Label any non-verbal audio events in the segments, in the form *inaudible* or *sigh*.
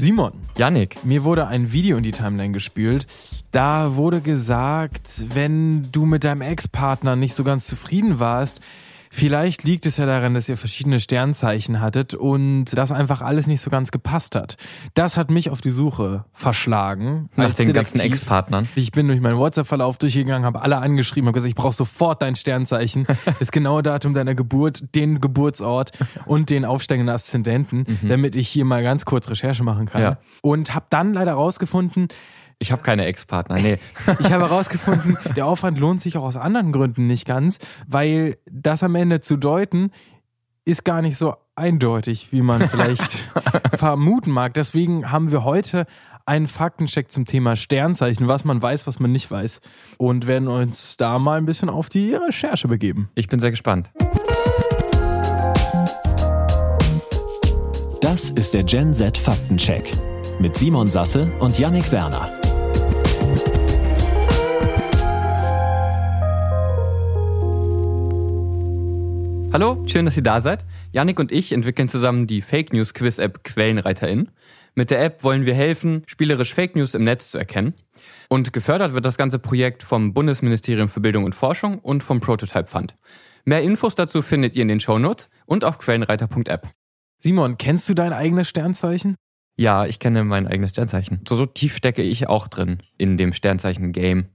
Simon, Yannick, mir wurde ein Video in die Timeline gespült. Da wurde gesagt, wenn du mit deinem Ex-Partner nicht so ganz zufrieden warst, Vielleicht liegt es ja daran, dass ihr verschiedene Sternzeichen hattet und das einfach alles nicht so ganz gepasst hat. Das hat mich auf die Suche verschlagen. Nach den ganzen Ex-Partnern. Ich bin durch meinen WhatsApp-Verlauf durchgegangen, habe alle angeschrieben, habe gesagt, ich brauche sofort dein Sternzeichen, *laughs* das genaue Datum deiner Geburt, den Geburtsort und den aufsteigenden Aszendenten, mhm. damit ich hier mal ganz kurz Recherche machen kann. Ja. Und habe dann leider rausgefunden, ich habe keine Ex-Partner, nee. ich habe herausgefunden, *laughs* der Aufwand lohnt sich auch aus anderen Gründen nicht ganz, weil das am Ende zu deuten ist gar nicht so eindeutig, wie man vielleicht *laughs* vermuten mag. Deswegen haben wir heute einen Faktencheck zum Thema Sternzeichen, was man weiß, was man nicht weiß. Und werden uns da mal ein bisschen auf die Recherche begeben. Ich bin sehr gespannt. Das ist der Gen Z Faktencheck mit Simon Sasse und Yannick Werner. Hallo, schön, dass ihr da seid. Yannick und ich entwickeln zusammen die Fake News Quiz App Quellenreiterin. Mit der App wollen wir helfen, spielerisch Fake News im Netz zu erkennen. Und gefördert wird das ganze Projekt vom Bundesministerium für Bildung und Forschung und vom Prototype Fund. Mehr Infos dazu findet ihr in den Shownotes und auf quellenreiter.app. Simon, kennst du dein eigenes Sternzeichen? Ja, ich kenne mein eigenes Sternzeichen. So, so tief stecke ich auch drin in dem Sternzeichen-Game.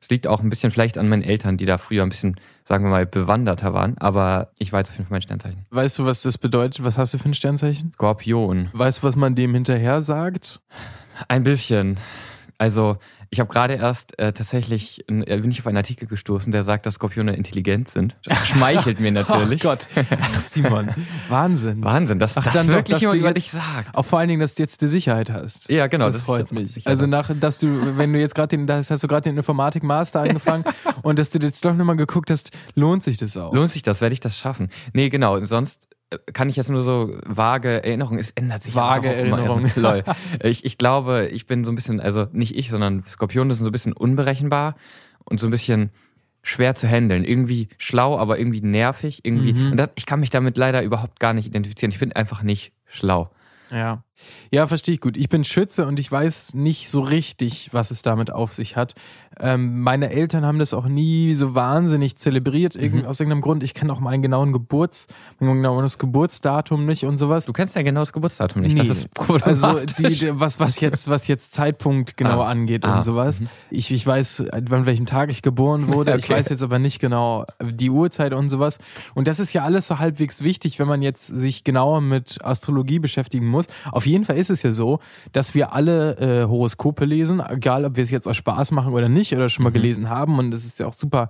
Es liegt auch ein bisschen vielleicht an meinen Eltern, die da früher ein bisschen, sagen wir mal, bewanderter waren. Aber ich weiß auf jeden Fall mein Sternzeichen. Weißt du, was das bedeutet? Was hast du für ein Sternzeichen? Skorpion. Weißt du, was man dem hinterher sagt? Ein bisschen. Also, ich habe gerade erst äh, tatsächlich äh, bin ich auf einen Artikel gestoßen, der sagt, dass Skorpione intelligent sind. Das *laughs* schmeichelt mir natürlich. Oh Gott, Ach, Simon, Wahnsinn. Wahnsinn, dass Ach, das dann wirklich jemand über dich sagt. Auch vor allen Dingen, dass du jetzt die Sicherheit hast. Ja, genau. Das, das freut mich. Also nach, dass du, wenn du jetzt gerade den, das hast du gerade den Informatik Master angefangen *laughs* und dass du jetzt doch nochmal geguckt hast, lohnt sich das auch? Lohnt sich das? Werde ich das schaffen? Nee, genau. Sonst kann ich jetzt nur so vage Erinnerungen, es ändert sich vage Erinnerungen. *laughs* Lol. Ich, ich glaube, ich bin so ein bisschen, also nicht ich, sondern Skorpione sind so ein bisschen unberechenbar und so ein bisschen schwer zu handeln. Irgendwie schlau, aber irgendwie nervig. Irgendwie. Mhm. Und das, ich kann mich damit leider überhaupt gar nicht identifizieren. Ich bin einfach nicht schlau. Ja. Ja, verstehe ich gut. Ich bin Schütze und ich weiß nicht so richtig, was es damit auf sich hat. Ähm, meine Eltern haben das auch nie so wahnsinnig zelebriert, mhm. aus irgendeinem Grund. Ich kenne auch meinen genauen Geburts, mein genaues Geburtsdatum nicht und sowas. Du kennst ja genau das Geburtsdatum nicht. Nee. Das ist *laughs* Also die, was, was jetzt, was jetzt Zeitpunkt genau ah. angeht ah. und sowas. Mhm. Ich, ich weiß, an welchem Tag ich geboren wurde. okay. Ich weiß jetzt aber nicht genau die Uhrzeit und sowas. Und das ist ja alles so halbwegs wichtig, wenn man jetzt sich genauer mit Astrologie beschäftigen muss. Auf jeden Fall ist es ja so, dass wir alle äh, Horoskope lesen, egal ob wir es jetzt aus Spaß machen oder nicht oder schon mal mhm. gelesen haben. Und es ist ja auch super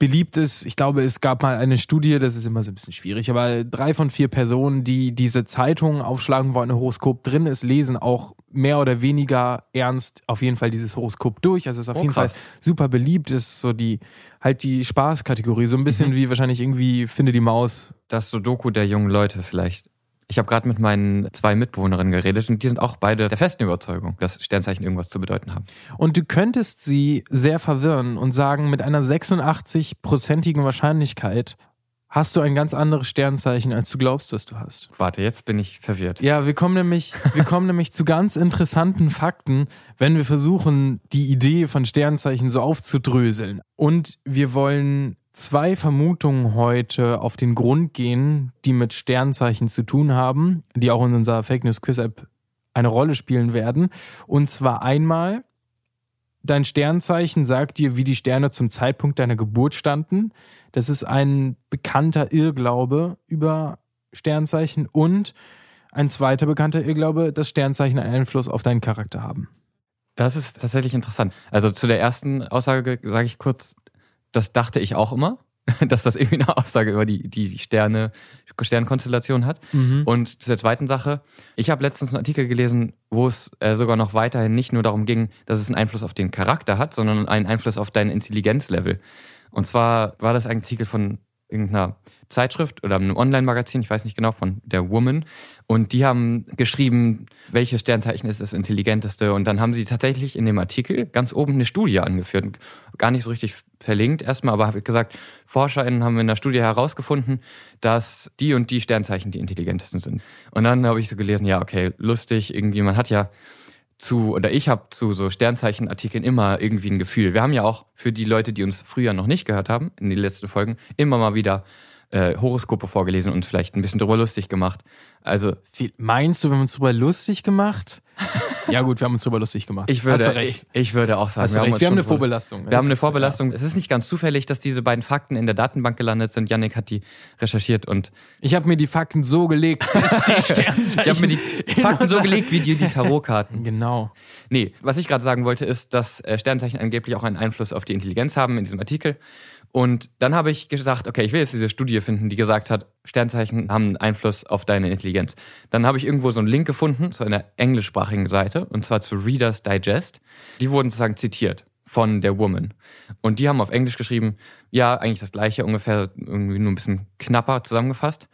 beliebt ist. Ich glaube, es gab mal eine Studie, das ist immer so ein bisschen schwierig, aber drei von vier Personen, die diese Zeitung aufschlagen, wo ein Horoskop drin ist, lesen auch mehr oder weniger ernst auf jeden Fall dieses Horoskop durch. Also es ist auf oh, jeden krass. Fall super beliebt. Das ist so die halt die Spaßkategorie, so ein bisschen mhm. wie wahrscheinlich irgendwie Finde die Maus. Das Sudoku der jungen Leute vielleicht. Ich habe gerade mit meinen zwei Mitbewohnerinnen geredet und die sind auch beide der festen Überzeugung, dass Sternzeichen irgendwas zu bedeuten haben. Und du könntest sie sehr verwirren und sagen, mit einer 86-prozentigen Wahrscheinlichkeit hast du ein ganz anderes Sternzeichen, als du glaubst, was du hast. Warte, jetzt bin ich verwirrt. Ja, wir kommen nämlich, wir kommen nämlich zu ganz interessanten Fakten, wenn wir versuchen, die Idee von Sternzeichen so aufzudröseln. Und wir wollen zwei Vermutungen heute auf den Grund gehen, die mit Sternzeichen zu tun haben, die auch in unserer Fake News Quiz App eine Rolle spielen werden. Und zwar einmal, dein Sternzeichen sagt dir, wie die Sterne zum Zeitpunkt deiner Geburt standen. Das ist ein bekannter Irrglaube über Sternzeichen und ein zweiter bekannter Irrglaube, dass Sternzeichen einen Einfluss auf deinen Charakter haben. Das ist tatsächlich interessant. Also zu der ersten Aussage sage ich kurz, das dachte ich auch immer. *laughs* dass das irgendwie eine Aussage über die, die Sterne, Sternkonstellation hat. Mhm. Und zur zweiten Sache, ich habe letztens einen Artikel gelesen, wo es äh, sogar noch weiterhin nicht nur darum ging, dass es einen Einfluss auf den Charakter hat, sondern einen Einfluss auf dein Intelligenzlevel. Und zwar war das ein Artikel von irgendeiner Zeitschrift oder einem Online-Magazin, ich weiß nicht genau, von der Woman. Und die haben geschrieben, welches Sternzeichen ist das intelligenteste. Und dann haben sie tatsächlich in dem Artikel ganz oben eine Studie angeführt. Gar nicht so richtig verlinkt erstmal, aber habe gesagt, ForscherInnen haben in der Studie herausgefunden, dass die und die Sternzeichen die intelligentesten sind. Und dann habe ich so gelesen, ja, okay, lustig, irgendwie, man hat ja zu, oder ich habe zu so Sternzeichenartikeln immer irgendwie ein Gefühl. Wir haben ja auch für die Leute, die uns früher noch nicht gehört haben, in den letzten Folgen, immer mal wieder äh, Horoskope vorgelesen und vielleicht ein bisschen drüber lustig gemacht. Also meinst du, wir haben uns drüber lustig gemacht? *laughs* ja gut, wir haben uns drüber lustig gemacht. Ich würde, ich, ich, würde auch sagen, wir, haben, wir haben, eine Vorbelastung. Wir haben eine Vorbelastung. Ja. Es ist nicht ganz zufällig, dass diese beiden Fakten in der Datenbank gelandet sind. Yannick hat die recherchiert und ich habe mir die Fakten so gelegt, die *laughs* Sternzeichen. ich habe mir die Fakten so gelegt wie dir die Tarotkarten. *laughs* Genau. Nee, was ich gerade sagen wollte, ist, dass äh, Sternzeichen angeblich auch einen Einfluss auf die Intelligenz haben in diesem Artikel. Und dann habe ich gesagt, okay, ich will jetzt diese Studie finden, die gesagt hat, Sternzeichen haben einen Einfluss auf deine Intelligenz. Dann habe ich irgendwo so einen Link gefunden zu einer englischsprachigen Seite, und zwar zu Reader's Digest. Die wurden sozusagen zitiert von der Woman. Und die haben auf Englisch geschrieben, ja, eigentlich das gleiche, ungefähr irgendwie nur ein bisschen knapper zusammengefasst.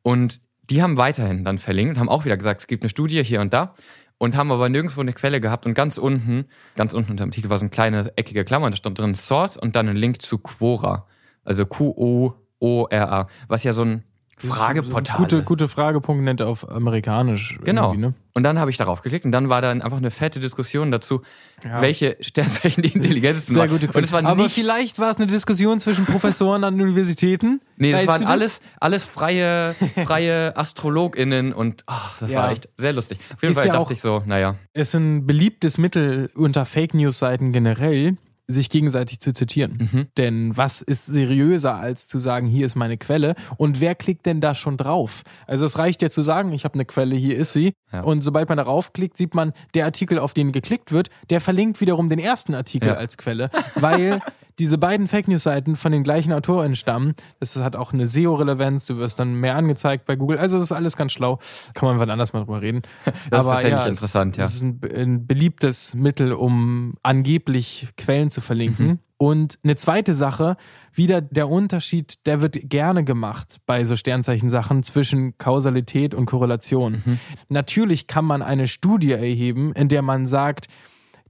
Und die haben weiterhin dann verlinkt und haben auch wieder gesagt, es gibt eine Studie hier und da und haben aber nirgendwo eine Quelle gehabt und ganz unten, ganz unten unter dem Titel war so eine kleine eckige Klammer, da stand drin Source und dann ein Link zu Quora, also Q-O-O-R-A, was ja so ein Frageportal. So gute, gute Fragepunkt nennt auf amerikanisch. Genau. Ne? Und dann habe ich darauf geklickt und dann war dann einfach eine fette Diskussion dazu, ja. welche Sternzeichen die *laughs* intelligentesten Sehr gute und es war Aber vielleicht war es eine Diskussion zwischen Professoren an Universitäten. *laughs* Nee, das weißt waren alles, alles freie, *laughs* freie AstrologInnen und ach, das ja. war echt sehr lustig. Auf jeden Ist Fall ja dachte ich so, naja. Es ist ein beliebtes Mittel unter Fake News-Seiten generell, sich gegenseitig zu zitieren. Mhm. Denn was ist seriöser, als zu sagen, hier ist meine Quelle? Und wer klickt denn da schon drauf? Also es reicht ja zu sagen, ich habe eine Quelle, hier ist sie. Ja. Und sobald man darauf klickt, sieht man, der Artikel, auf den geklickt wird, der verlinkt wiederum den ersten Artikel ja. als Quelle, *laughs* weil diese beiden Fake News-Seiten von den gleichen Autoren stammen. Das hat auch eine SEO-Relevanz, du wirst dann mehr angezeigt bei Google. Also das ist alles ganz schlau. Kann man wann anders mal drüber reden. *laughs* Das Aber, ist ja, interessant, ja. Das ist ein, ein, beliebtes Mittel, um angeblich Quellen zu verlinken. Mhm. Und eine zweite Sache, wieder der Unterschied, der wird gerne gemacht bei so Sternzeichen-Sachen zwischen Kausalität und Korrelation. Mhm. Natürlich kann man eine Studie erheben, in der man sagt,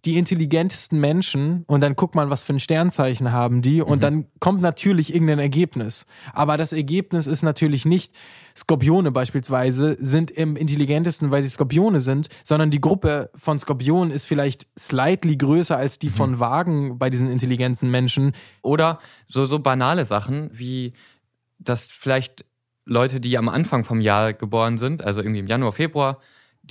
die intelligentesten Menschen und dann guckt man, was für ein Sternzeichen haben die und mhm. dann kommt natürlich irgendein Ergebnis. Aber das Ergebnis ist natürlich nicht, Skorpione beispielsweise sind im intelligentesten, weil sie Skorpione sind, sondern die Gruppe von Skorpionen ist vielleicht slightly größer als die mhm. von Wagen bei diesen intelligenten Menschen. Oder so, so banale Sachen wie, dass vielleicht Leute, die am Anfang vom Jahr geboren sind, also irgendwie im Januar, Februar,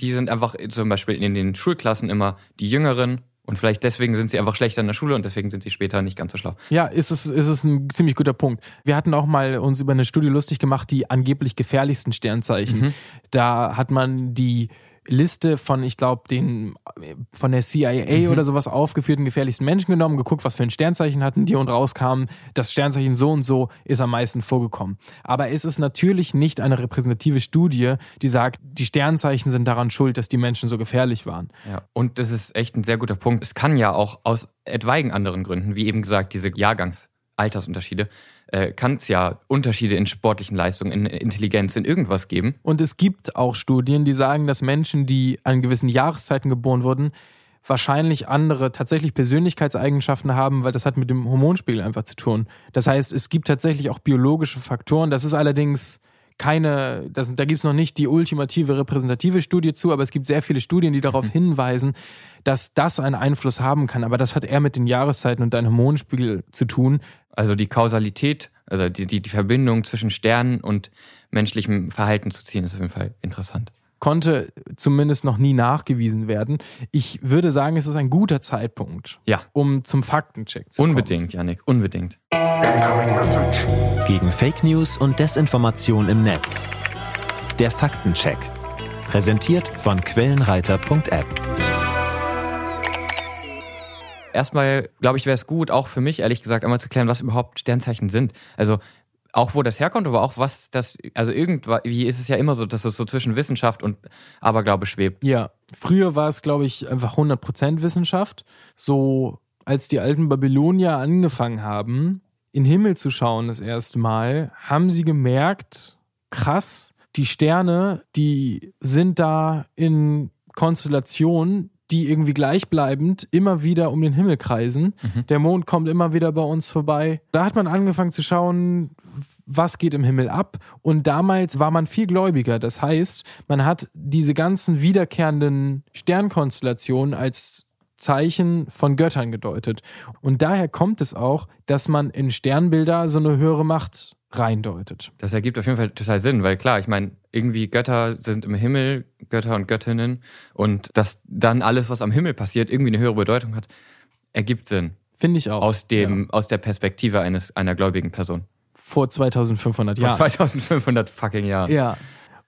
die sind einfach zum Beispiel in den Schulklassen immer die Jüngeren und vielleicht deswegen sind sie einfach schlechter in der Schule und deswegen sind sie später nicht ganz so schlau. Ja, ist es, ist es ein ziemlich guter Punkt. Wir hatten auch mal uns über eine Studie lustig gemacht, die angeblich gefährlichsten Sternzeichen. Mhm. Da hat man die Liste von, ich glaube, den von der CIA mhm. oder sowas aufgeführten gefährlichsten Menschen genommen, geguckt, was für ein Sternzeichen hatten die und rauskam, das Sternzeichen so und so ist am meisten vorgekommen. Aber es ist natürlich nicht eine repräsentative Studie, die sagt, die Sternzeichen sind daran schuld, dass die Menschen so gefährlich waren. Ja, und das ist echt ein sehr guter Punkt. Es kann ja auch aus etwaigen anderen Gründen, wie eben gesagt, diese Jahrgangsaltersunterschiede, äh, kann es ja Unterschiede in sportlichen Leistungen, in Intelligenz, in irgendwas geben. Und es gibt auch Studien, die sagen, dass Menschen, die an gewissen Jahreszeiten geboren wurden, wahrscheinlich andere tatsächlich Persönlichkeitseigenschaften haben, weil das hat mit dem Hormonspiegel einfach zu tun. Das heißt, es gibt tatsächlich auch biologische Faktoren. Das ist allerdings keine, das, da gibt es noch nicht die ultimative repräsentative Studie zu, aber es gibt sehr viele Studien, die darauf mhm. hinweisen, dass das einen Einfluss haben kann. Aber das hat eher mit den Jahreszeiten und deinem Hormonspiegel zu tun. Also die Kausalität, also die, die, die Verbindung zwischen Sternen und menschlichem Verhalten zu ziehen, ist auf jeden Fall interessant. Konnte zumindest noch nie nachgewiesen werden. Ich würde sagen, es ist ein guter Zeitpunkt, ja. um zum Faktencheck zu unbedingt, kommen. Unbedingt, Janik, unbedingt. Gegen Fake News und Desinformation im Netz. Der Faktencheck. Präsentiert von Quellenreiter.app. Erstmal, glaube ich, wäre es gut, auch für mich ehrlich gesagt, einmal zu klären, was überhaupt Sternzeichen sind. Also auch wo das herkommt, aber auch was das, also irgendwie ist es ja immer so, dass es so zwischen Wissenschaft und Aberglaube schwebt. Ja, früher war es, glaube ich, einfach 100% Wissenschaft. So, als die alten Babylonier angefangen haben, in den Himmel zu schauen das erste Mal, haben sie gemerkt, krass, die Sterne, die sind da in Konstellationen, die irgendwie gleichbleibend immer wieder um den Himmel kreisen. Mhm. Der Mond kommt immer wieder bei uns vorbei. Da hat man angefangen zu schauen, was geht im Himmel ab. Und damals war man viel gläubiger. Das heißt, man hat diese ganzen wiederkehrenden Sternkonstellationen als Zeichen von Göttern gedeutet. Und daher kommt es auch, dass man in Sternbilder so eine höhere Macht reindeutet. Das ergibt auf jeden Fall total Sinn, weil klar, ich meine, irgendwie Götter sind im Himmel, Götter und Göttinnen und dass dann alles, was am Himmel passiert, irgendwie eine höhere Bedeutung hat, ergibt Sinn. Finde ich auch. Aus dem, ja. aus der Perspektive eines, einer gläubigen Person. Vor 2500 Jahren. Vor 2500 fucking Jahren. Ja.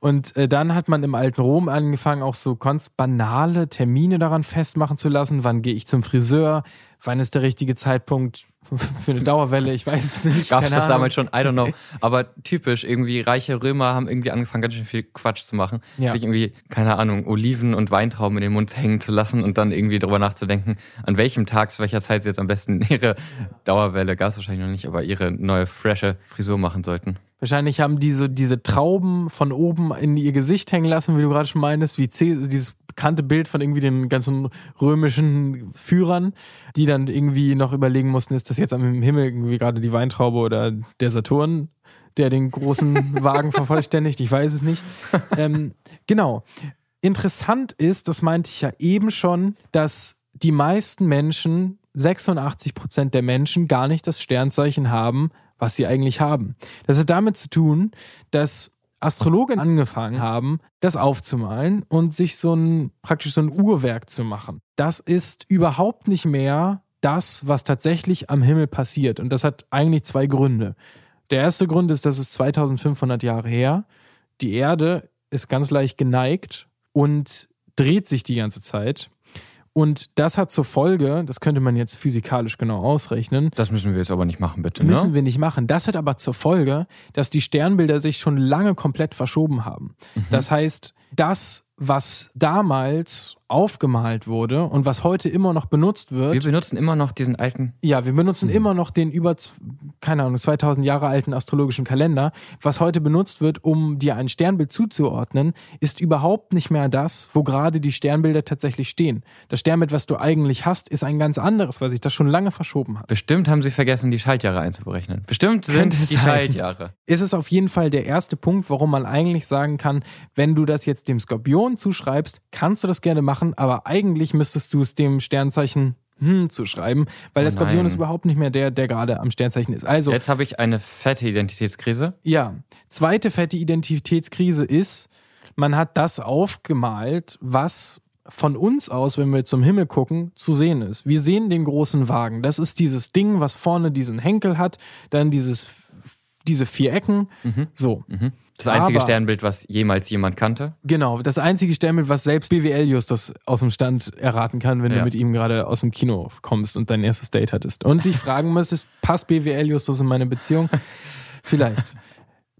Und äh, dann hat man im alten Rom angefangen, auch so ganz banale Termine daran festmachen zu lassen. Wann gehe ich zum Friseur? Wann ist der richtige Zeitpunkt *laughs* für eine Dauerwelle? Ich weiß es nicht. Gab es das Ahnung. damals schon? I don't know. Aber typisch, irgendwie reiche Römer haben irgendwie angefangen, ganz schön viel Quatsch zu machen. Ja. Sich irgendwie, keine Ahnung, Oliven und Weintrauben in den Mund hängen zu lassen und dann irgendwie darüber nachzudenken, an welchem Tag, zu welcher Zeit sie jetzt am besten ihre Dauerwelle, gab es wahrscheinlich noch nicht, aber ihre neue, frische Frisur machen sollten. Wahrscheinlich haben die so diese Trauben von oben in ihr Gesicht hängen lassen, wie du gerade schon meinst, wie Cäsar, dieses bekannte Bild von irgendwie den ganzen römischen Führern, die dann irgendwie noch überlegen mussten, ist das jetzt am Himmel irgendwie gerade die Weintraube oder der Saturn, der den großen Wagen vervollständigt? Ich weiß es nicht. *laughs* Ähm, genau. Interessant ist, das meinte ich ja eben schon, dass die meisten Menschen 86 Prozent der Menschen gar nicht das Sternzeichen haben, was sie eigentlich haben. Das hat damit zu tun, dass Astrologen angefangen haben, das aufzumalen und sich so ein praktisch so ein Uhrwerk zu machen. Das ist überhaupt nicht mehr das, was tatsächlich am Himmel passiert. Und das hat eigentlich zwei Gründe. Der erste Grund ist, dass es 2500 Jahre her. Die Erde ist ganz leicht geneigt und dreht sich die ganze Zeit. Und das hat zur Folge, das könnte man jetzt physikalisch genau ausrechnen. Das müssen wir jetzt aber nicht machen, bitte. Ne? Müssen wir nicht machen. Das hat aber zur Folge, dass die Sternbilder sich schon lange komplett verschoben haben. Mhm. Das heißt, das, was damals aufgemalt wurde und was heute immer noch benutzt wird. Wir benutzen immer noch diesen alten. Ja, wir benutzen mhm. immer noch den über, keine Ahnung, 2000 Jahre alten astrologischen Kalender. Was heute benutzt wird, um dir ein Sternbild zuzuordnen, ist überhaupt nicht mehr das, wo gerade die Sternbilder tatsächlich stehen. Das Sternbild, was du eigentlich hast, ist ein ganz anderes, weil sich das schon lange verschoben hat. Bestimmt haben sie vergessen, die Schaltjahre einzuberechnen. Bestimmt sind es die Schaltjahre. Ist es auf jeden Fall der erste Punkt, warum man eigentlich sagen kann, wenn du das jetzt dem Skorpion zuschreibst, kannst du das gerne machen machen, aber eigentlich müsstest du es dem Sternzeichen hm zuschreiben, weil oh der Skorpion nein. ist überhaupt nicht mehr der, der gerade am Sternzeichen ist. Also jetzt habe ich eine fette Identitätskrise. Ja, zweite fette Identitätskrise ist, man hat das aufgemalt, was von uns aus, wenn wir zum Himmel gucken, zu sehen ist. Wir sehen den großen Wagen. Das ist dieses Ding, was vorne diesen Henkel hat, dann dieses diese vier Ecken. Mhm. So. Mhm. Das einzige Aber, Sternbild, was jemals jemand kannte? Genau, das einzige Sternbild, was selbst BWL Justus aus dem Stand erraten kann, wenn ja. du mit ihm gerade aus dem Kino kommst und dein erstes Date hattest. Und dich fragen müsstest, *laughs* passt BWL Justus in meine Beziehung? Vielleicht.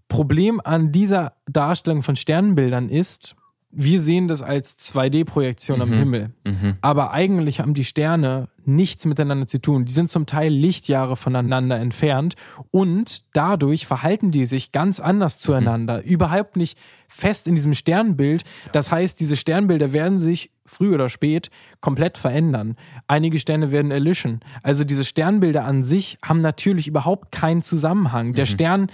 Problem an dieser Darstellung von Sternbildern ist, wir sehen das als 2D-Projektion mhm. am Himmel. Mhm. Aber eigentlich haben die Sterne nichts miteinander zu tun. Die sind zum Teil Lichtjahre voneinander entfernt und dadurch verhalten die sich ganz anders zueinander. Mhm. Überhaupt nicht fest in diesem Sternbild. Das heißt, diese Sternbilder werden sich früh oder spät komplett verändern. Einige Sterne werden erlischen. Also diese Sternbilder an sich haben natürlich überhaupt keinen Zusammenhang. Der mhm. Stern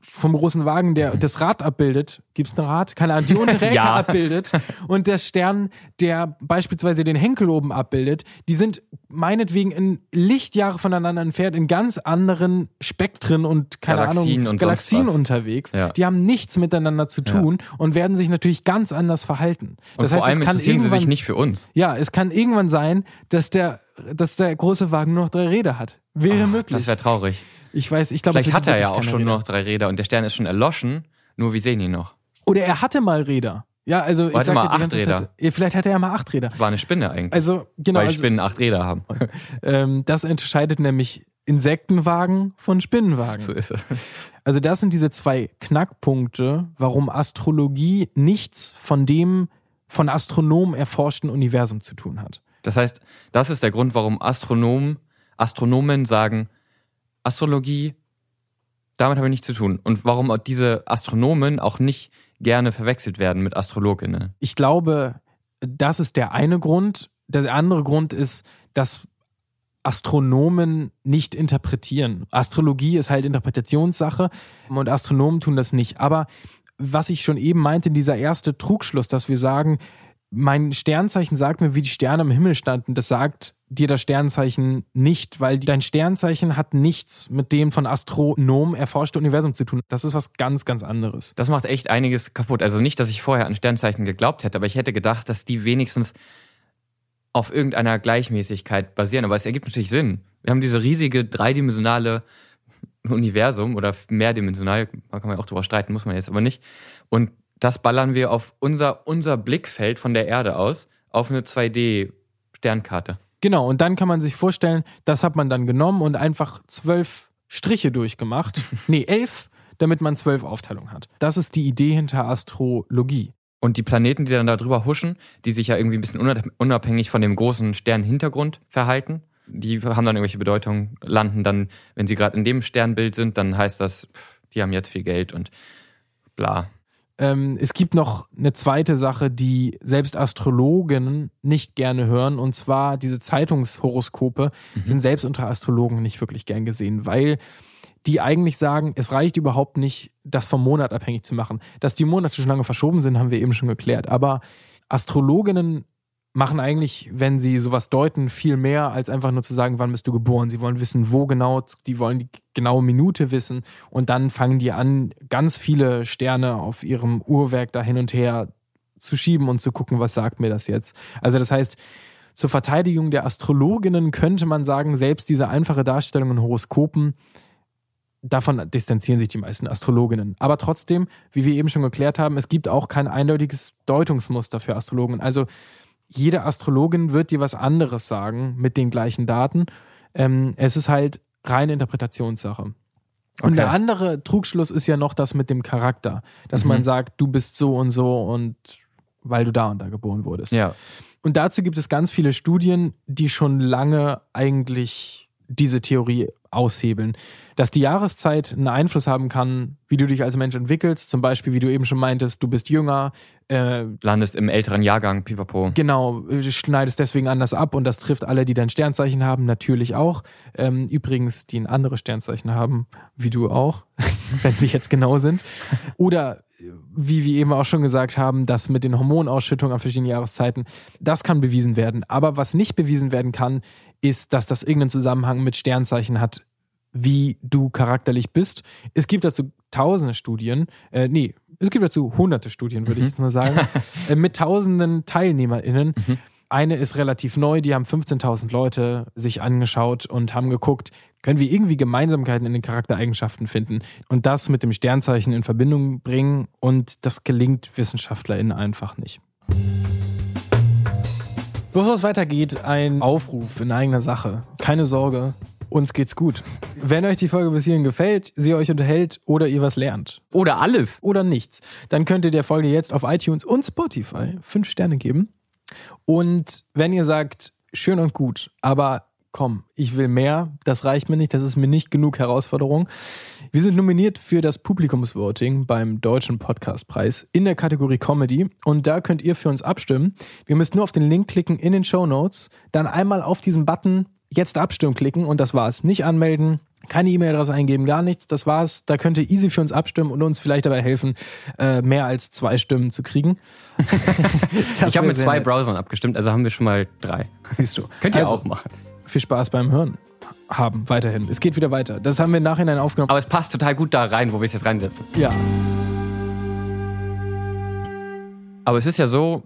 vom großen Wagen, der das Rad abbildet, gibt es ein Rad? Keine Ahnung, die *laughs* untere Ecke ja. abbildet und der Stern, der beispielsweise den Henkel oben abbildet, die sind meinetwegen in Lichtjahre voneinander entfernt, in ganz anderen Spektren und keine Galaxien Ahnung, und Galaxien unterwegs. Ja. Die haben nichts miteinander zu tun ja. und werden sich natürlich ganz anders verhalten. Das und heißt, vor allem es kann interessieren sie sich nicht für uns. Ja, es kann irgendwann sein, dass der, dass der große Wagen nur noch drei Räder hat. Wäre oh, möglich. Das wäre traurig. Ich weiß, ich glaube, vielleicht hat er ja auch schon Räder. noch drei Räder und der Stern ist schon erloschen, nur wir sehen ihn noch. Oder er hatte mal Räder. Ja, also ich hatte mal acht Räder. Zeit, vielleicht hatte er mal acht Räder. War eine Spinne eigentlich. Also genau. Weil also, Spinnen acht Räder haben. *laughs* Ähm, das unterscheidet nämlich Insektenwagen von Spinnenwagen. So ist es. Also das sind diese zwei Knackpunkte, warum Astrologie nichts von dem von Astronomen erforschten Universum zu tun hat. Das heißt, das ist der Grund, warum Astronomen, Astronomen sagen, Astrologie, damit habe ich nichts zu tun. Und warum diese Astronomen auch nicht gerne verwechselt werden mit Astrologinnen. Ich glaube, das ist der eine Grund. Der andere Grund ist, dass Astronomen nicht interpretieren. Astrologie ist halt Interpretationssache und Astronomen tun das nicht. Aber was ich schon eben meinte, dieser erste Trugschluss, dass wir sagen, mein Sternzeichen sagt mir, wie die Sterne im Himmel standen. Das sagt dir das Sternzeichen nicht, weil dein Sternzeichen hat nichts mit dem von Astronomen erforschten Universum zu tun. Das ist was ganz, ganz anderes. Das macht echt einiges kaputt. Also nicht, dass ich vorher an Sternzeichen geglaubt hätte, aber ich hätte gedacht, dass die wenigstens auf irgendeiner Gleichmäßigkeit basieren. Aber es ergibt natürlich Sinn. Wir haben diese riesige dreidimensionale Universum oder mehrdimensional, da kann man auch drüber streiten, muss man jetzt aber nicht. Und das ballern wir auf unser, unser Blickfeld von der Erde aus auf eine 2D-Sternkarte. Genau, und dann kann man sich vorstellen, das hat man dann genommen und einfach zwölf Striche durchgemacht. *laughs* nee, elf, damit man zwölf Aufteilungen hat. Das ist die Idee hinter Astrologie. Und die Planeten, die dann da drüber huschen, die sich ja irgendwie ein bisschen unabhängig von dem großen Sternhintergrund verhalten, die haben dann irgendwelche Bedeutungen, landen dann, wenn sie gerade in dem Sternbild sind, dann heißt das, die haben jetzt viel Geld und bla. Ähm, es gibt noch eine zweite Sache, die selbst Astrologen nicht gerne hören, und zwar diese Zeitungshoroskope mhm. sind selbst unter Astrologen nicht wirklich gern gesehen, weil die eigentlich sagen, es reicht überhaupt nicht, das vom Monat abhängig zu machen. Dass die Monate schon lange verschoben sind, haben wir eben schon geklärt. Aber Astrologinnen machen eigentlich, wenn sie sowas deuten, viel mehr, als einfach nur zu sagen, wann bist du geboren. Sie wollen wissen, wo genau, die wollen die genaue Minute wissen und dann fangen die an, ganz viele Sterne auf ihrem Uhrwerk da hin und her zu schieben und zu gucken, was sagt mir das jetzt. Also das heißt, zur Verteidigung der Astrologinnen könnte man sagen, selbst diese einfache Darstellung in Horoskopen, davon distanzieren sich die meisten Astrologinnen. Aber trotzdem, wie wir eben schon geklärt haben, es gibt auch kein eindeutiges Deutungsmuster für Astrologen. Also jede Astrologin wird dir was anderes sagen mit den gleichen Daten. Ähm, es ist halt reine Interpretationssache. Und okay. der andere Trugschluss ist ja noch das mit dem Charakter, dass mhm. man sagt, du bist so und so und weil du da und da geboren wurdest. Ja. Und dazu gibt es ganz viele Studien, die schon lange eigentlich diese Theorie aushebeln. Dass die Jahreszeit einen Einfluss haben kann, wie du dich als Mensch entwickelst, zum Beispiel, wie du eben schon meintest, du bist jünger. Äh, Landest im älteren Jahrgang, pipapo. Genau, schneidest deswegen anders ab und das trifft alle, die dein Sternzeichen haben, natürlich auch. Ähm, übrigens, die ein anderes Sternzeichen haben, wie du auch, *laughs* wenn wir jetzt genau sind. Oder wie wir eben auch schon gesagt haben, das mit den Hormonausschüttungen an verschiedenen Jahreszeiten, das kann bewiesen werden. Aber was nicht bewiesen werden kann, ist, dass das irgendeinen Zusammenhang mit Sternzeichen hat, wie du charakterlich bist. Es gibt dazu tausende Studien, äh, nee, es gibt dazu hunderte Studien, würde mhm. ich jetzt mal sagen, *laughs* äh, mit tausenden TeilnehmerInnen. Mhm. Eine ist relativ neu, die haben 15.000 Leute sich angeschaut und haben geguckt, können wir irgendwie Gemeinsamkeiten in den Charaktereigenschaften finden und das mit dem Sternzeichen in Verbindung bringen und das gelingt WissenschaftlerInnen einfach nicht. Bevor es weitergeht, ein Aufruf in eigener Sache. Keine Sorge, uns geht's gut. Wenn euch die Folge bis hierhin gefällt, sie euch unterhält oder ihr was lernt. Oder alles. Oder nichts. Dann könnt ihr der Folge jetzt auf iTunes und Spotify fünf Sterne geben. Und wenn ihr sagt, schön und gut, aber komm, ich will mehr, das reicht mir nicht, das ist mir nicht genug Herausforderung. Wir sind nominiert für das Publikumsvoting beim Deutschen Podcastpreis in der Kategorie Comedy und da könnt ihr für uns abstimmen. Ihr müsst nur auf den Link klicken in den Show Notes, dann einmal auf diesen Button jetzt abstimmen klicken und das war's. Nicht anmelden, keine E-Mail-Adresse eingeben, gar nichts. Das war's. Da könnt ihr easy für uns abstimmen und uns vielleicht dabei helfen, äh, mehr als zwei Stimmen zu kriegen. *laughs* ich habe mit zwei nett. Browsern abgestimmt, also haben wir schon mal drei. Siehst du. Könnt ihr also, auch machen viel Spaß beim Hören haben weiterhin. Es geht wieder weiter. Das haben wir im Nachhinein aufgenommen. Aber es passt total gut da rein, wo wir es jetzt reinsetzen. Ja. Aber es ist ja so,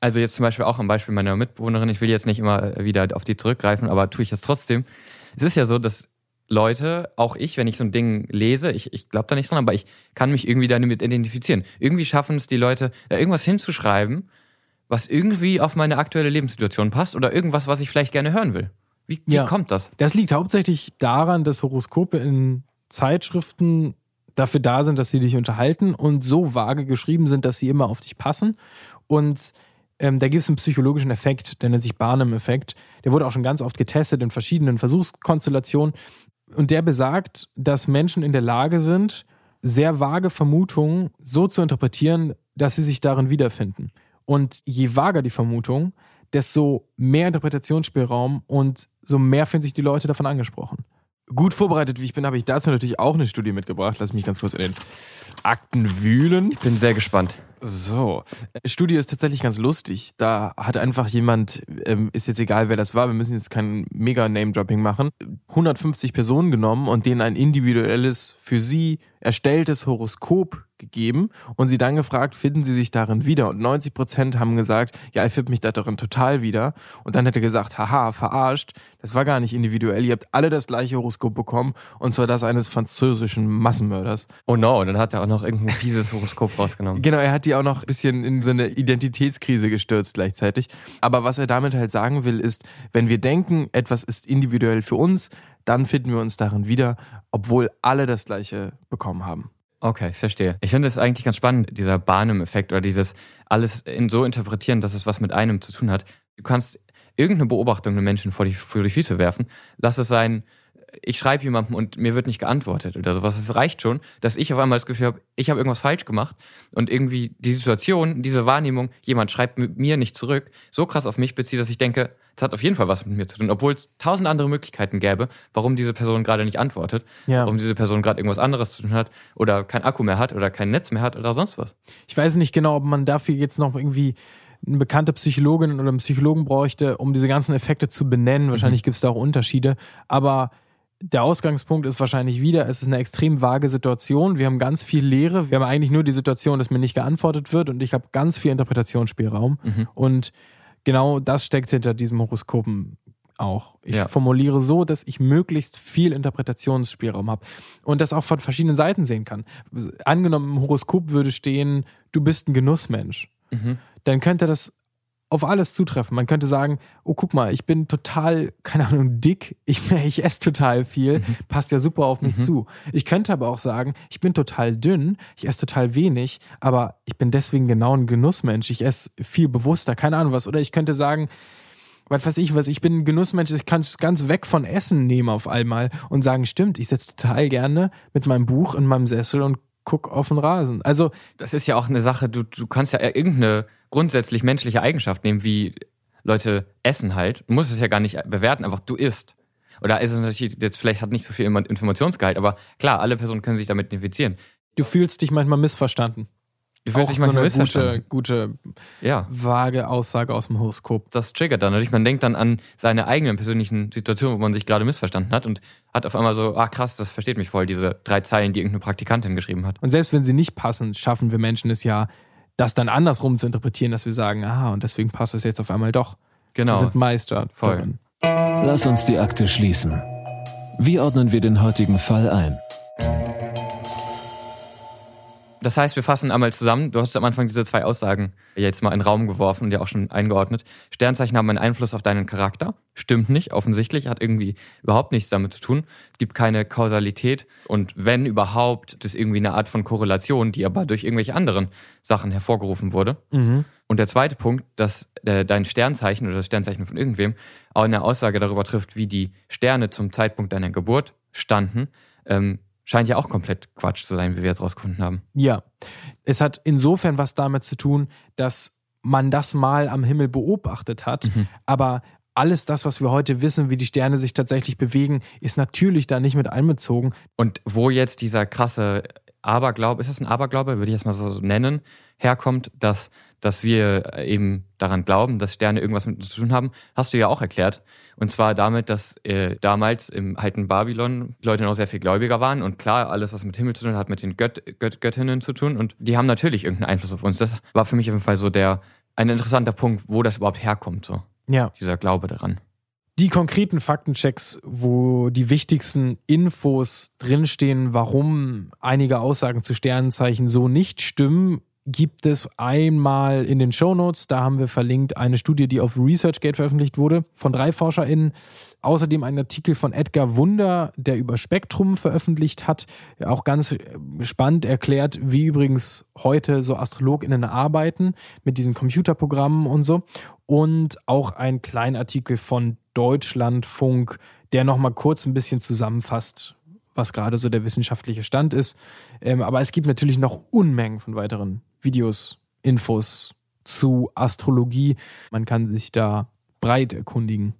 also jetzt zum Beispiel auch am Beispiel meiner Mitbewohnerin, ich will jetzt nicht immer wieder auf die zurückgreifen, aber tue ich das trotzdem. Es ist ja so, dass Leute, auch ich, wenn ich so ein Ding lese, ich, ich glaube da nicht dran, aber ich kann mich irgendwie damit identifizieren. Irgendwie schaffen es die Leute, da irgendwas hinzuschreiben, was irgendwie auf meine aktuelle Lebenssituation passt oder irgendwas, was ich vielleicht gerne hören will. Wie, wie ja, kommt das? Das liegt hauptsächlich daran, dass Horoskope in Zeitschriften dafür da sind, dass sie dich unterhalten und so vage geschrieben sind, dass sie immer auf dich passen. Und ähm, da gibt es einen psychologischen Effekt, der nennt sich Barnum-Effekt. Der wurde auch schon ganz oft getestet in verschiedenen Versuchskonstellationen. Und der besagt, dass Menschen in der Lage sind, sehr vage Vermutungen so zu interpretieren, dass sie sich darin wiederfinden. Und je vager die Vermutung, desto mehr Interpretationsspielraum und so mehr finden sich die Leute davon angesprochen. Gut vorbereitet, wie ich bin, habe ich dazu natürlich auch eine Studie mitgebracht. Lass mich ganz kurz in den Akten wühlen. Ich bin sehr gespannt. So, Studie ist tatsächlich ganz lustig. Da hat einfach jemand, ähm, ist jetzt egal, wer das war, wir müssen jetzt kein mega Name-Dropping machen, 150 Personen genommen und denen ein individuelles, für sie erstelltes Horoskop gegeben und sie dann gefragt, finden sie sich darin wieder? Und 90 Prozent haben gesagt, ja, ich finde mich da darin total wieder. Und dann hat er gesagt, haha, verarscht, das war gar nicht individuell. Ihr habt alle das gleiche Horoskop bekommen und zwar das eines französischen Massenmörders. Oh no, und dann hat er auch noch irgendein fieses Horoskop rausgenommen. *laughs* Genau, er hat die auch noch ein bisschen in so eine Identitätskrise gestürzt gleichzeitig. Aber was er damit halt sagen will, ist, wenn wir denken, etwas ist individuell für uns, dann finden wir uns darin wieder, obwohl alle das gleiche bekommen haben. Okay, verstehe. Ich finde es eigentlich ganz spannend, dieser Barnum-Effekt oder dieses alles in so interpretieren, dass es was mit einem zu tun hat. Du kannst irgendeine Beobachtung einem Menschen vor die, vor die Füße werfen. Lass es sein, ich schreibe jemandem und mir wird nicht geantwortet oder sowas. Es reicht schon, dass ich auf einmal das Gefühl habe, ich habe irgendwas falsch gemacht und irgendwie die Situation, diese Wahrnehmung, jemand schreibt mir nicht zurück, so krass auf mich bezieht, dass ich denke, das hat auf jeden Fall was mit mir zu tun, obwohl es tausend andere Möglichkeiten gäbe, warum diese Person gerade nicht antwortet, ja. warum diese Person gerade irgendwas anderes zu tun hat oder kein Akku mehr hat oder kein Netz mehr hat oder sonst was. Ich weiß nicht genau, ob man dafür jetzt noch irgendwie eine bekannte Psychologin oder einen Psychologen bräuchte, um diese ganzen Effekte zu benennen. Wahrscheinlich mhm. gibt es da auch Unterschiede. Aber der Ausgangspunkt ist wahrscheinlich wieder, es ist eine extrem vage Situation. Wir haben ganz viel Lehre. Wir haben eigentlich nur die Situation, dass mir nicht geantwortet wird und ich habe ganz viel Interpretationsspielraum. Mhm. Und genau das steckt hinter diesem Horoskopen auch. Ich ja. formuliere so, dass ich möglichst viel Interpretationsspielraum habe und das auch von verschiedenen Seiten sehen kann. Angenommen, im Horoskop würde stehen, du bist ein Genussmensch. Mhm. Dann könnte das auf alles zutreffen. Man könnte sagen, oh guck mal, ich bin total, keine Ahnung, dick, ich, *laughs* ich esse total viel, mhm. passt ja super auf mich mhm. zu. Ich könnte aber auch sagen, ich bin total dünn, ich esse total wenig, aber ich bin deswegen genau ein Genussmensch, ich esse viel bewusster, keine Ahnung was. Oder ich könnte sagen, was weiß ich was, ich bin ein Genussmensch, ich kann es ganz weg von Essen nehmen auf einmal und sagen, stimmt, ich sitze total gerne mit meinem Buch in meinem Sessel und guck auf den Rasen. Also das ist ja auch eine Sache, du, du kannst ja irgendeine grundsätzlich menschliche Eigenschaft nehmen, wie Leute essen halt. Du musst es ja gar nicht bewerten, einfach du isst. Oder ist es natürlich jetzt vielleicht hat nicht so viel Informationsgehalt, aber klar, alle Personen können sich damit identifizieren. Du fühlst dich manchmal missverstanden. Du fühlst dich manchmal so eine gute, gute, ja. vage Aussage aus dem Horoskop. Das triggert dann natürlich. Man denkt dann an seine eigenen persönlichen Situationen, wo man sich gerade missverstanden hat und hat auf einmal so, ah krass, das versteht mich voll, diese drei Zeilen, die irgendeine Praktikantin geschrieben hat. Und selbst wenn sie nicht passen, schaffen wir Menschen es ja, das dann andersrum zu interpretieren, dass wir sagen, aha, und deswegen passt es jetzt auf einmal doch. Genau. Wir sind Meister. Voll. Darin. Lass uns die Akte schließen. Wie ordnen wir den heutigen Fall ein? Das heißt, wir fassen einmal zusammen. Du hast am Anfang diese zwei Aussagen jetzt mal in den Raum geworfen und ja auch schon eingeordnet. Sternzeichen haben einen Einfluss auf deinen Charakter. Stimmt nicht, offensichtlich, hat irgendwie überhaupt nichts damit zu tun. Es gibt keine Kausalität und wenn überhaupt, das ist irgendwie eine Art von Korrelation, die aber durch irgendwelche anderen Sachen hervorgerufen wurde. Mhm. Und der zweite Punkt, dass äh, dein Sternzeichen oder das Sternzeichen von irgendwem auch eine Aussage darüber trifft, wie die Sterne zum Zeitpunkt deiner Geburt standen, ähm, scheint ja auch komplett Quatsch zu sein, wie wir jetzt rausgefunden haben. Ja, es hat insofern was damit zu tun, dass man das mal am Himmel beobachtet hat, mhm. aber alles das, was wir heute wissen, wie die Sterne sich tatsächlich bewegen, ist natürlich da nicht mit einbezogen. Und wo jetzt dieser krasse Aberglaube, ist das ein Aberglaube, würde ich jetzt mal so nennen, herkommt, dass, dass wir eben daran glauben, dass Sterne irgendwas mit uns zu tun haben, hast du ja auch erklärt. Und zwar damit, dass äh, damals im alten Babylon Leute noch sehr viel gläubiger waren und klar, alles, was mit Himmel zu tun hat, mit den Gött Gött Göttinnen zu tun und die haben natürlich irgendeinen Einfluss auf uns. Das war für mich auf jeden Fall so der, ein interessanter Punkt, wo das überhaupt herkommt, so. Ja. Dieser Glaube daran. die konkreten Faktenchecks, wo die wichtigsten Infos drinstehen, warum einige Aussagen zu Sternenzeichen so nicht stimmen, gibt es einmal in den Show Notes. Da haben wir verlinkt eine Studie, die auf ResearchGate veröffentlicht wurde, von drei ForscherInnen. Außerdem ein Artikel von Edgar Wunder, der über Spektrum veröffentlicht hat. Auch ganz spannend erklärt, wie übrigens heute so AstrologInnen arbeiten mit diesen Computerprogrammen und so. Und auch ein kleiner Artikel von Deutschlandfunk, der nochmal kurz ein bisschen zusammenfasst, was gerade so der wissenschaftliche Stand ist. Ähm, aber es gibt natürlich noch Unmengen von weiteren Videos, Infos zu Astrologie. Man kann sich da breit erkundigen.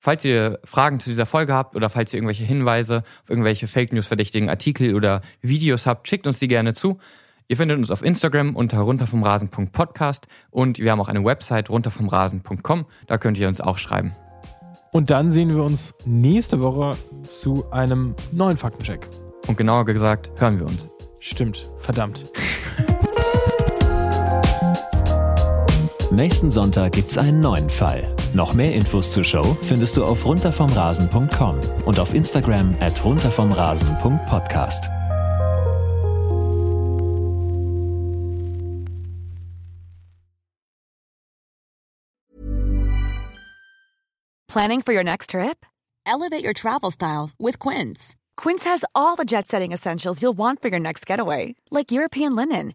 Falls ihr Fragen zu dieser Folge habt oder falls ihr irgendwelche Hinweise auf irgendwelche Fake News verdächtigen Artikel oder Videos habt, schickt uns die gerne zu. Ihr findet uns auf Instagram unter runtervomrasen.podcast und wir haben auch eine Website runtervomrasen.com, da könnt ihr uns auch schreiben. Und dann sehen wir uns nächste Woche zu einem neuen Faktencheck. Und genauer gesagt, hören wir uns. Stimmt, verdammt. *laughs* Nächsten Sonntag gibt's einen neuen Fall. Noch mehr Infos zur Show findest du auf runtervomrasen.com und auf Instagram at runtervomrasen.podcast. Planning for your next trip? Elevate your travel style with Quince. Quince has all the jet setting essentials you'll want for your next getaway, like European linen,